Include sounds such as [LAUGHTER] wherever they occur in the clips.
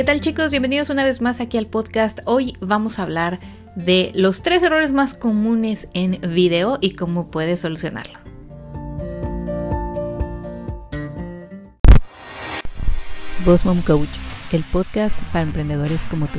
¿Qué tal chicos? Bienvenidos una vez más aquí al podcast. Hoy vamos a hablar de los tres errores más comunes en video y cómo puedes solucionarlo. Boss Mom Coach, el podcast para emprendedores como tú.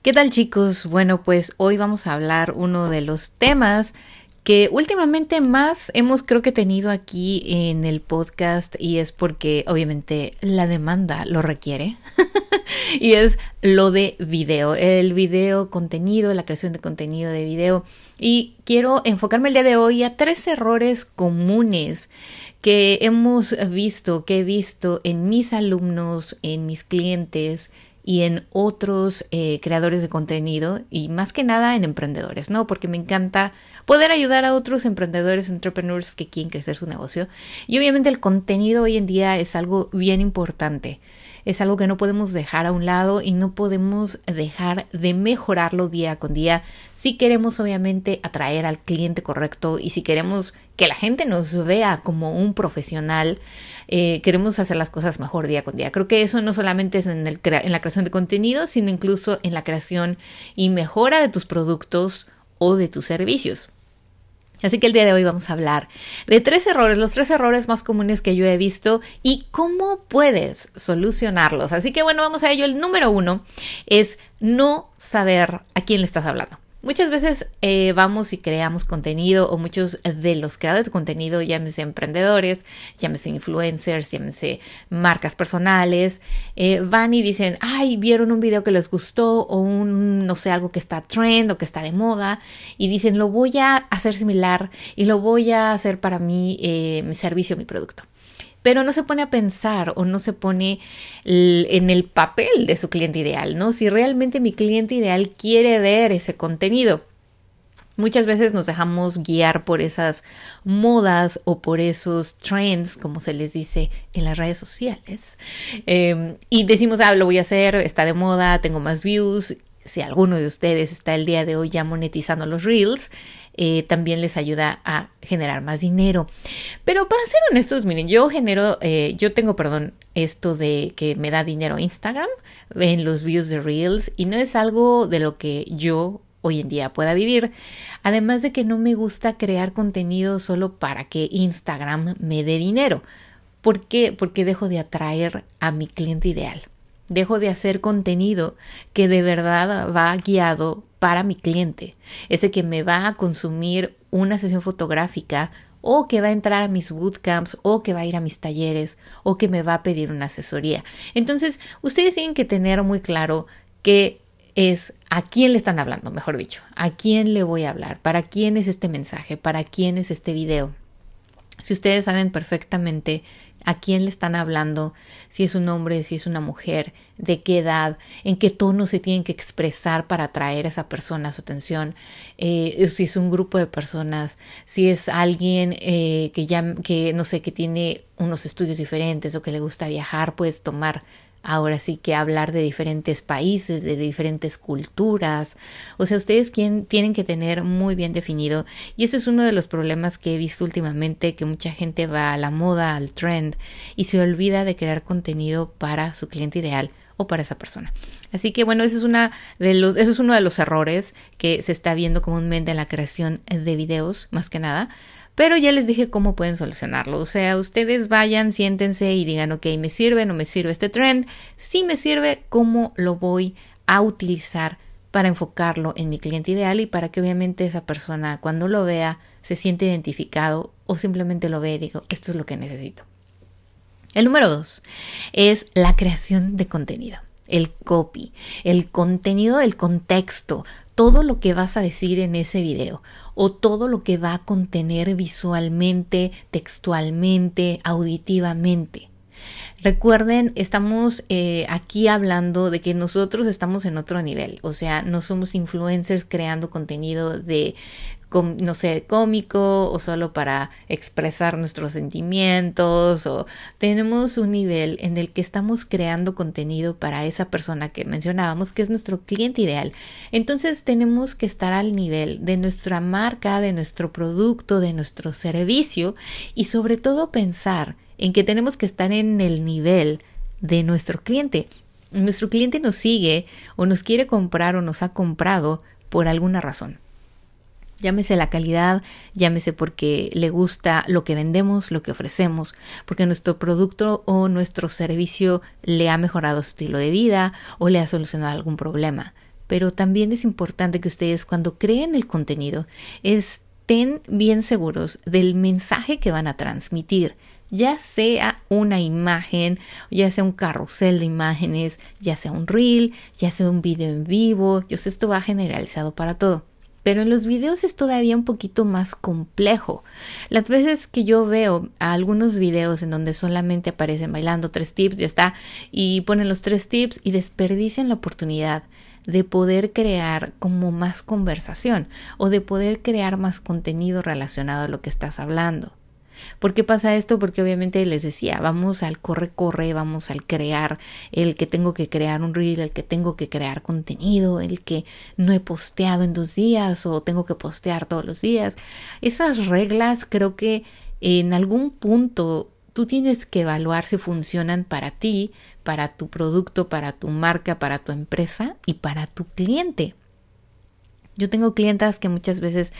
¿Qué tal chicos? Bueno, pues hoy vamos a hablar uno de los temas que últimamente más hemos creo que tenido aquí en el podcast y es porque obviamente la demanda lo requiere [LAUGHS] y es lo de video, el video contenido, la creación de contenido de video y quiero enfocarme el día de hoy a tres errores comunes que hemos visto, que he visto en mis alumnos, en mis clientes, y en otros eh, creadores de contenido y más que nada en emprendedores, ¿no? Porque me encanta poder ayudar a otros emprendedores, entrepreneurs que quieren crecer su negocio. Y obviamente el contenido hoy en día es algo bien importante. Es algo que no podemos dejar a un lado y no podemos dejar de mejorarlo día con día si queremos obviamente atraer al cliente correcto y si queremos que la gente nos vea como un profesional eh, queremos hacer las cosas mejor día con día. Creo que eso no solamente es en, el en la creación de contenido, sino incluso en la creación y mejora de tus productos o de tus servicios. Así que el día de hoy vamos a hablar de tres errores, los tres errores más comunes que yo he visto y cómo puedes solucionarlos. Así que bueno, vamos a ello. El número uno es no saber a quién le estás hablando. Muchas veces eh, vamos y creamos contenido o muchos de los creadores de contenido, llámese emprendedores, llámese influencers, llámese marcas personales, eh, van y dicen, ay, vieron un video que les gustó o un, no sé, algo que está trend o que está de moda y dicen, lo voy a hacer similar y lo voy a hacer para mí, eh, mi servicio, mi producto pero no se pone a pensar o no se pone en el papel de su cliente ideal, ¿no? Si realmente mi cliente ideal quiere ver ese contenido. Muchas veces nos dejamos guiar por esas modas o por esos trends, como se les dice en las redes sociales. Em, y decimos, ah, lo voy a hacer, está de moda, tengo más views. Si alguno de ustedes está el día de hoy ya monetizando los reels, eh, también les ayuda a generar más dinero. Pero para ser honestos, miren, yo genero, eh, yo tengo, perdón, esto de que me da dinero Instagram en los views de Reels y no es algo de lo que yo hoy en día pueda vivir. Además de que no me gusta crear contenido solo para que Instagram me dé dinero. ¿Por qué? Porque dejo de atraer a mi cliente ideal. Dejo de hacer contenido que de verdad va guiado para mi cliente, ese que me va a consumir una sesión fotográfica o que va a entrar a mis bootcamps o que va a ir a mis talleres o que me va a pedir una asesoría. Entonces, ustedes tienen que tener muy claro qué es a quién le están hablando, mejor dicho, a quién le voy a hablar, para quién es este mensaje, para quién es este video. Si ustedes saben perfectamente a quién le están hablando, si es un hombre, si es una mujer, de qué edad, en qué tono se tienen que expresar para atraer a esa persona a su atención, eh, si es un grupo de personas, si es alguien eh, que ya, que no sé, que tiene unos estudios diferentes o que le gusta viajar, puedes tomar ahora sí que hablar de diferentes países, de diferentes culturas. O sea, ustedes tienen que tener muy bien definido. Y ese es uno de los problemas que he visto últimamente, que mucha gente va a la moda, al trend, y se olvida de crear contenido para su cliente ideal o para esa persona. Así que bueno, ese es, una de los, eso es uno de los errores que se está viendo comúnmente en la creación de videos, más que nada. Pero ya les dije cómo pueden solucionarlo. O sea, ustedes vayan, siéntense y digan, ok, ¿me sirve no me sirve este trend? Si me sirve, ¿cómo lo voy a utilizar para enfocarlo en mi cliente ideal y para que obviamente esa persona cuando lo vea se siente identificado o simplemente lo ve y digo, esto es lo que necesito. El número dos es la creación de contenido el copy, el contenido del contexto, todo lo que vas a decir en ese video o todo lo que va a contener visualmente, textualmente, auditivamente. Recuerden, estamos eh, aquí hablando de que nosotros estamos en otro nivel, o sea, no somos influencers creando contenido de no sé, cómico o solo para expresar nuestros sentimientos o tenemos un nivel en el que estamos creando contenido para esa persona que mencionábamos que es nuestro cliente ideal. Entonces tenemos que estar al nivel de nuestra marca, de nuestro producto, de nuestro servicio y sobre todo pensar en que tenemos que estar en el nivel de nuestro cliente. Nuestro cliente nos sigue o nos quiere comprar o nos ha comprado por alguna razón. Llámese la calidad, llámese porque le gusta lo que vendemos, lo que ofrecemos, porque nuestro producto o nuestro servicio le ha mejorado su estilo de vida o le ha solucionado algún problema. Pero también es importante que ustedes cuando creen el contenido estén bien seguros del mensaje que van a transmitir, ya sea una imagen, ya sea un carrusel de imágenes, ya sea un reel, ya sea un video en vivo, yo sé, esto va generalizado para todo. Pero en los videos es todavía un poquito más complejo. Las veces que yo veo algunos videos en donde solamente aparecen bailando tres tips, ya está, y ponen los tres tips y desperdician la oportunidad de poder crear como más conversación o de poder crear más contenido relacionado a lo que estás hablando. ¿Por qué pasa esto? Porque obviamente les decía, vamos al corre, corre, vamos al crear, el que tengo que crear un reel, el que tengo que crear contenido, el que no he posteado en dos días o tengo que postear todos los días. Esas reglas creo que en algún punto tú tienes que evaluar si funcionan para ti, para tu producto, para tu marca, para tu empresa y para tu cliente. Yo tengo clientas que muchas veces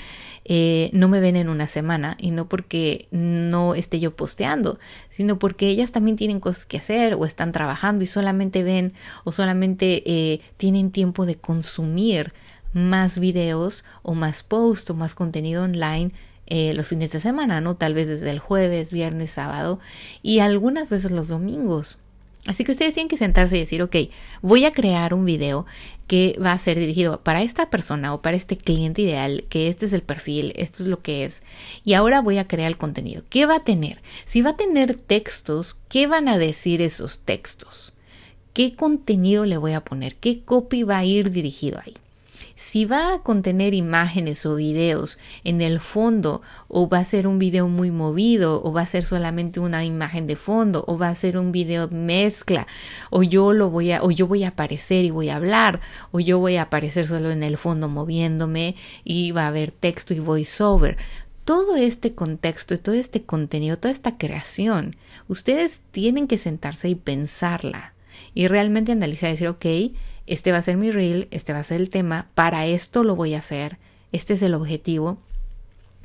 eh, no me ven en una semana y no porque no esté yo posteando, sino porque ellas también tienen cosas que hacer o están trabajando y solamente ven o solamente eh, tienen tiempo de consumir más videos o más posts o más contenido online eh, los fines de semana, ¿no? Tal vez desde el jueves, viernes, sábado y algunas veces los domingos. Así que ustedes tienen que sentarse y decir, ok, voy a crear un video que va a ser dirigido para esta persona o para este cliente ideal, que este es el perfil, esto es lo que es. Y ahora voy a crear el contenido. ¿Qué va a tener? Si va a tener textos, ¿qué van a decir esos textos? ¿Qué contenido le voy a poner? ¿Qué copy va a ir dirigido ahí? Si va a contener imágenes o videos en el fondo o va a ser un video muy movido o va a ser solamente una imagen de fondo o va a ser un video mezcla o yo lo voy a o yo voy a aparecer y voy a hablar o yo voy a aparecer solo en el fondo moviéndome y va a haber texto y voiceover. Todo este contexto y todo este contenido, toda esta creación, ustedes tienen que sentarse y pensarla y realmente analizar y decir, ok, este va a ser mi reel, este va a ser el tema, para esto lo voy a hacer, este es el objetivo.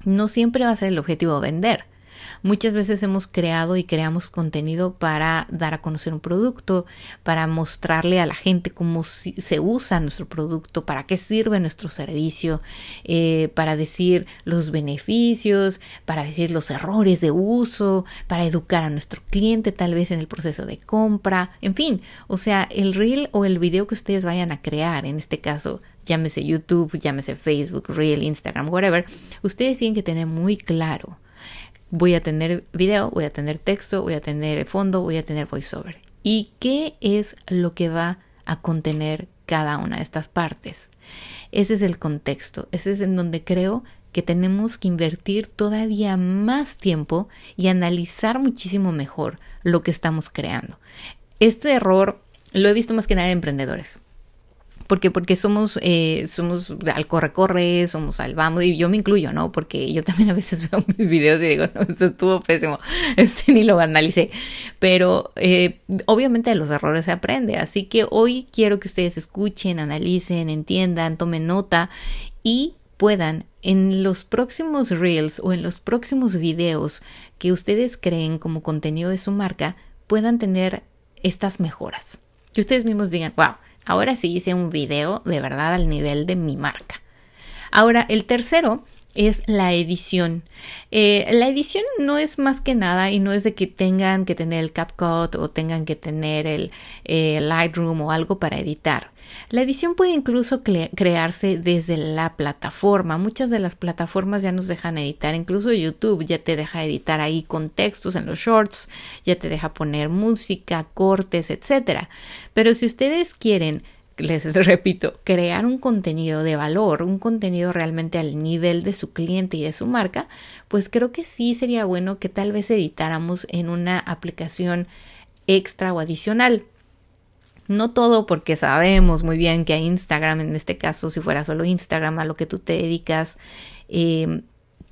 No siempre va a ser el objetivo vender. Muchas veces hemos creado y creamos contenido para dar a conocer un producto, para mostrarle a la gente cómo se usa nuestro producto, para qué sirve nuestro servicio, eh, para decir los beneficios, para decir los errores de uso, para educar a nuestro cliente tal vez en el proceso de compra, en fin, o sea, el reel o el video que ustedes vayan a crear, en este caso llámese YouTube, llámese Facebook, Reel, Instagram, whatever, ustedes tienen que tener muy claro voy a tener video, voy a tener texto, voy a tener fondo, voy a tener voiceover. ¿Y qué es lo que va a contener cada una de estas partes? Ese es el contexto, ese es en donde creo que tenemos que invertir todavía más tiempo y analizar muchísimo mejor lo que estamos creando. Este error lo he visto más que nada en emprendedores porque porque somos eh, somos al corre corre somos al vamos y yo me incluyo no porque yo también a veces [LAUGHS] veo mis videos y digo no esto estuvo pésimo este ni lo analicé pero eh, obviamente de los errores se aprende así que hoy quiero que ustedes escuchen analicen entiendan tomen nota y puedan en los próximos reels o en los próximos videos que ustedes creen como contenido de su marca puedan tener estas mejoras. Que ustedes mismos digan wow Ahora sí hice un video de verdad al nivel de mi marca. Ahora, el tercero es la edición. Eh, la edición no es más que nada y no es de que tengan que tener el CapCut o tengan que tener el eh, Lightroom o algo para editar. La edición puede incluso crearse desde la plataforma. Muchas de las plataformas ya nos dejan editar, incluso YouTube ya te deja editar ahí contextos en los shorts, ya te deja poner música, cortes, etc. Pero si ustedes quieren les [LAUGHS] repito, crear un contenido de valor, un contenido realmente al nivel de su cliente y de su marca, pues creo que sí sería bueno que tal vez editáramos en una aplicación extra o adicional. No todo porque sabemos muy bien que a Instagram, en este caso, si fuera solo Instagram, a lo que tú te dedicas, eh,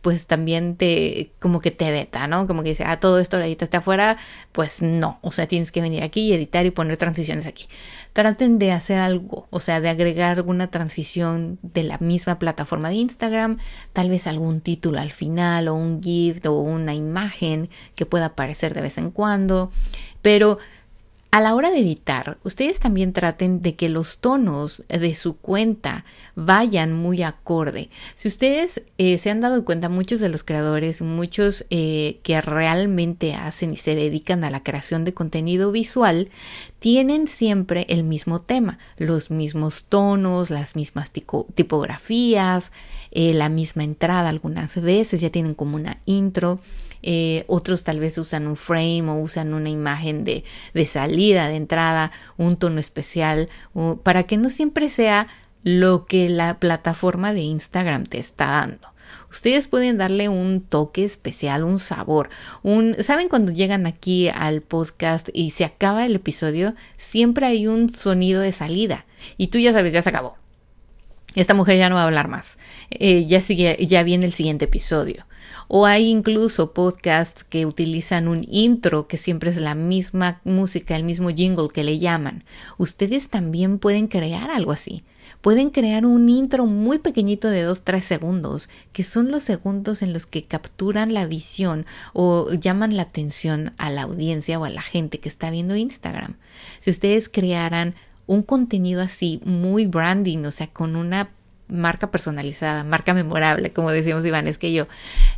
pues también te, como que te veta, ¿no? Como que dice, ah, todo esto lo editaste afuera, pues no, o sea, tienes que venir aquí y editar y poner transiciones aquí. Traten de hacer algo, o sea, de agregar alguna transición de la misma plataforma de Instagram, tal vez algún título al final o un gift o una imagen que pueda aparecer de vez en cuando, pero a la hora de editar, ustedes también traten de que los tonos de su cuenta vayan muy acorde. Si ustedes eh, se han dado cuenta, muchos de los creadores, muchos eh, que realmente hacen y se dedican a la creación de contenido visual, tienen siempre el mismo tema, los mismos tonos, las mismas tipografías, eh, la misma entrada algunas veces, ya tienen como una intro. Eh, otros tal vez usan un frame o usan una imagen de, de salida, de entrada, un tono especial, para que no siempre sea lo que la plataforma de Instagram te está dando. Ustedes pueden darle un toque especial, un sabor. Un, ¿Saben cuando llegan aquí al podcast y se acaba el episodio? Siempre hay un sonido de salida. Y tú ya sabes, ya se acabó. Esta mujer ya no va a hablar más. Eh, ya, sigue, ya viene el siguiente episodio. O hay incluso podcasts que utilizan un intro que siempre es la misma música, el mismo jingle que le llaman. Ustedes también pueden crear algo así. Pueden crear un intro muy pequeñito de 2-3 segundos, que son los segundos en los que capturan la visión o llaman la atención a la audiencia o a la gente que está viendo Instagram. Si ustedes crearan un contenido así muy branding, o sea, con una marca personalizada, marca memorable, como decíamos Iván, es que yo,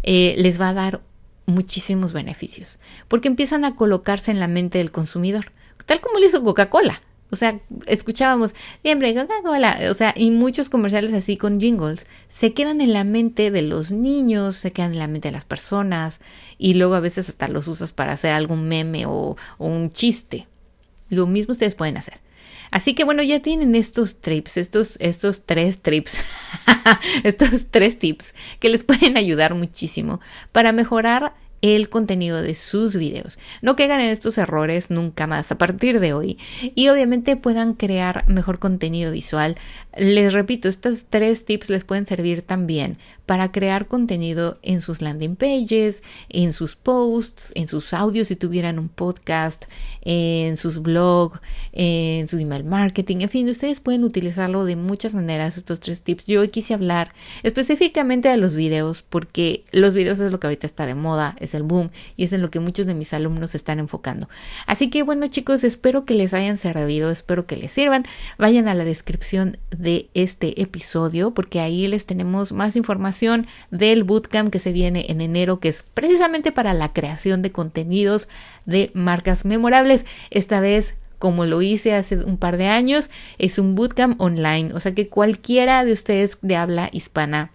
eh, les va a dar muchísimos beneficios, porque empiezan a colocarse en la mente del consumidor, tal como lo hizo Coca-Cola. O sea, escuchábamos siempre Coca-Cola, o sea, y muchos comerciales así con jingles se quedan en la mente de los niños, se quedan en la mente de las personas y luego a veces hasta los usas para hacer algún meme o un chiste. Lo mismo ustedes pueden hacer. Así que bueno, ya tienen estos trips, estos, estos tres trips, [LAUGHS] estos tres tips que les pueden ayudar muchísimo para mejorar el contenido de sus videos. No caigan en estos errores nunca más a partir de hoy y obviamente puedan crear mejor contenido visual. Les repito, estos tres tips les pueden servir también para crear contenido en sus landing pages, en sus posts, en sus audios si tuvieran un podcast, en sus blogs, en su email marketing, en fin, ustedes pueden utilizarlo de muchas maneras estos tres tips. Yo hoy quise hablar específicamente de los videos porque los videos es lo que ahorita está de moda, el boom y es en lo que muchos de mis alumnos están enfocando. Así que bueno chicos, espero que les hayan servido, espero que les sirvan. Vayan a la descripción de este episodio porque ahí les tenemos más información del bootcamp que se viene en enero, que es precisamente para la creación de contenidos de marcas memorables. Esta vez como lo hice hace un par de años, es un bootcamp online, o sea que cualquiera de ustedes de habla hispana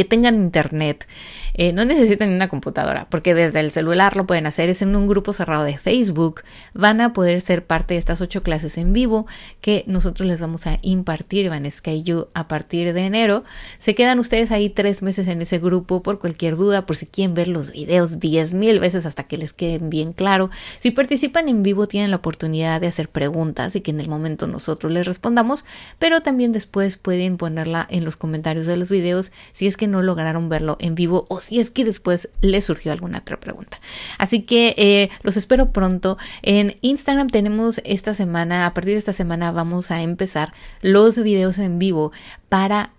que tengan internet, eh, no necesitan una computadora, porque desde el celular lo pueden hacer, es en un grupo cerrado de Facebook, van a poder ser parte de estas ocho clases en vivo que nosotros les vamos a impartir, Vanessa y yo, a partir de enero. Se quedan ustedes ahí tres meses en ese grupo por cualquier duda, por si quieren ver los videos diez mil veces hasta que les queden bien claro. Si participan en vivo tienen la oportunidad de hacer preguntas y que en el momento nosotros les respondamos, pero también después pueden ponerla en los comentarios de los videos si es que no lograron verlo en vivo o si es que después les surgió alguna otra pregunta. Así que eh, los espero pronto. En Instagram tenemos esta semana, a partir de esta semana vamos a empezar los videos en vivo para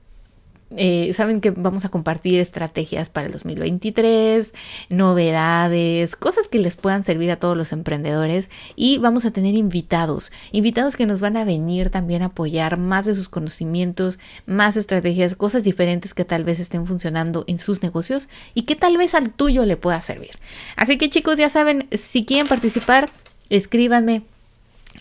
Eh, saben que vamos a compartir estrategias para el 2023, novedades, cosas que les puedan servir a todos los emprendedores y vamos a tener invitados, invitados que nos van a venir también a apoyar más de sus conocimientos, más estrategias, cosas diferentes que tal vez estén funcionando en sus negocios y que tal vez al tuyo le pueda servir. Así que chicos, ya saben, si quieren participar, escríbanme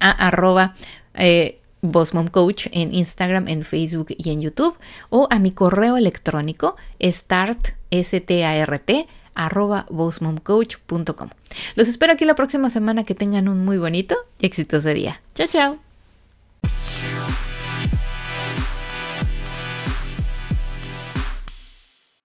a arroba eh, Boss Mom Coach en Instagram, en Facebook y en YouTube o a mi correo electrónico start, S-T-A-R-T, arroba bossmomcoach.com. Los espero aquí la próxima semana que tengan un muy bonito y exitoso día. Chao, chao.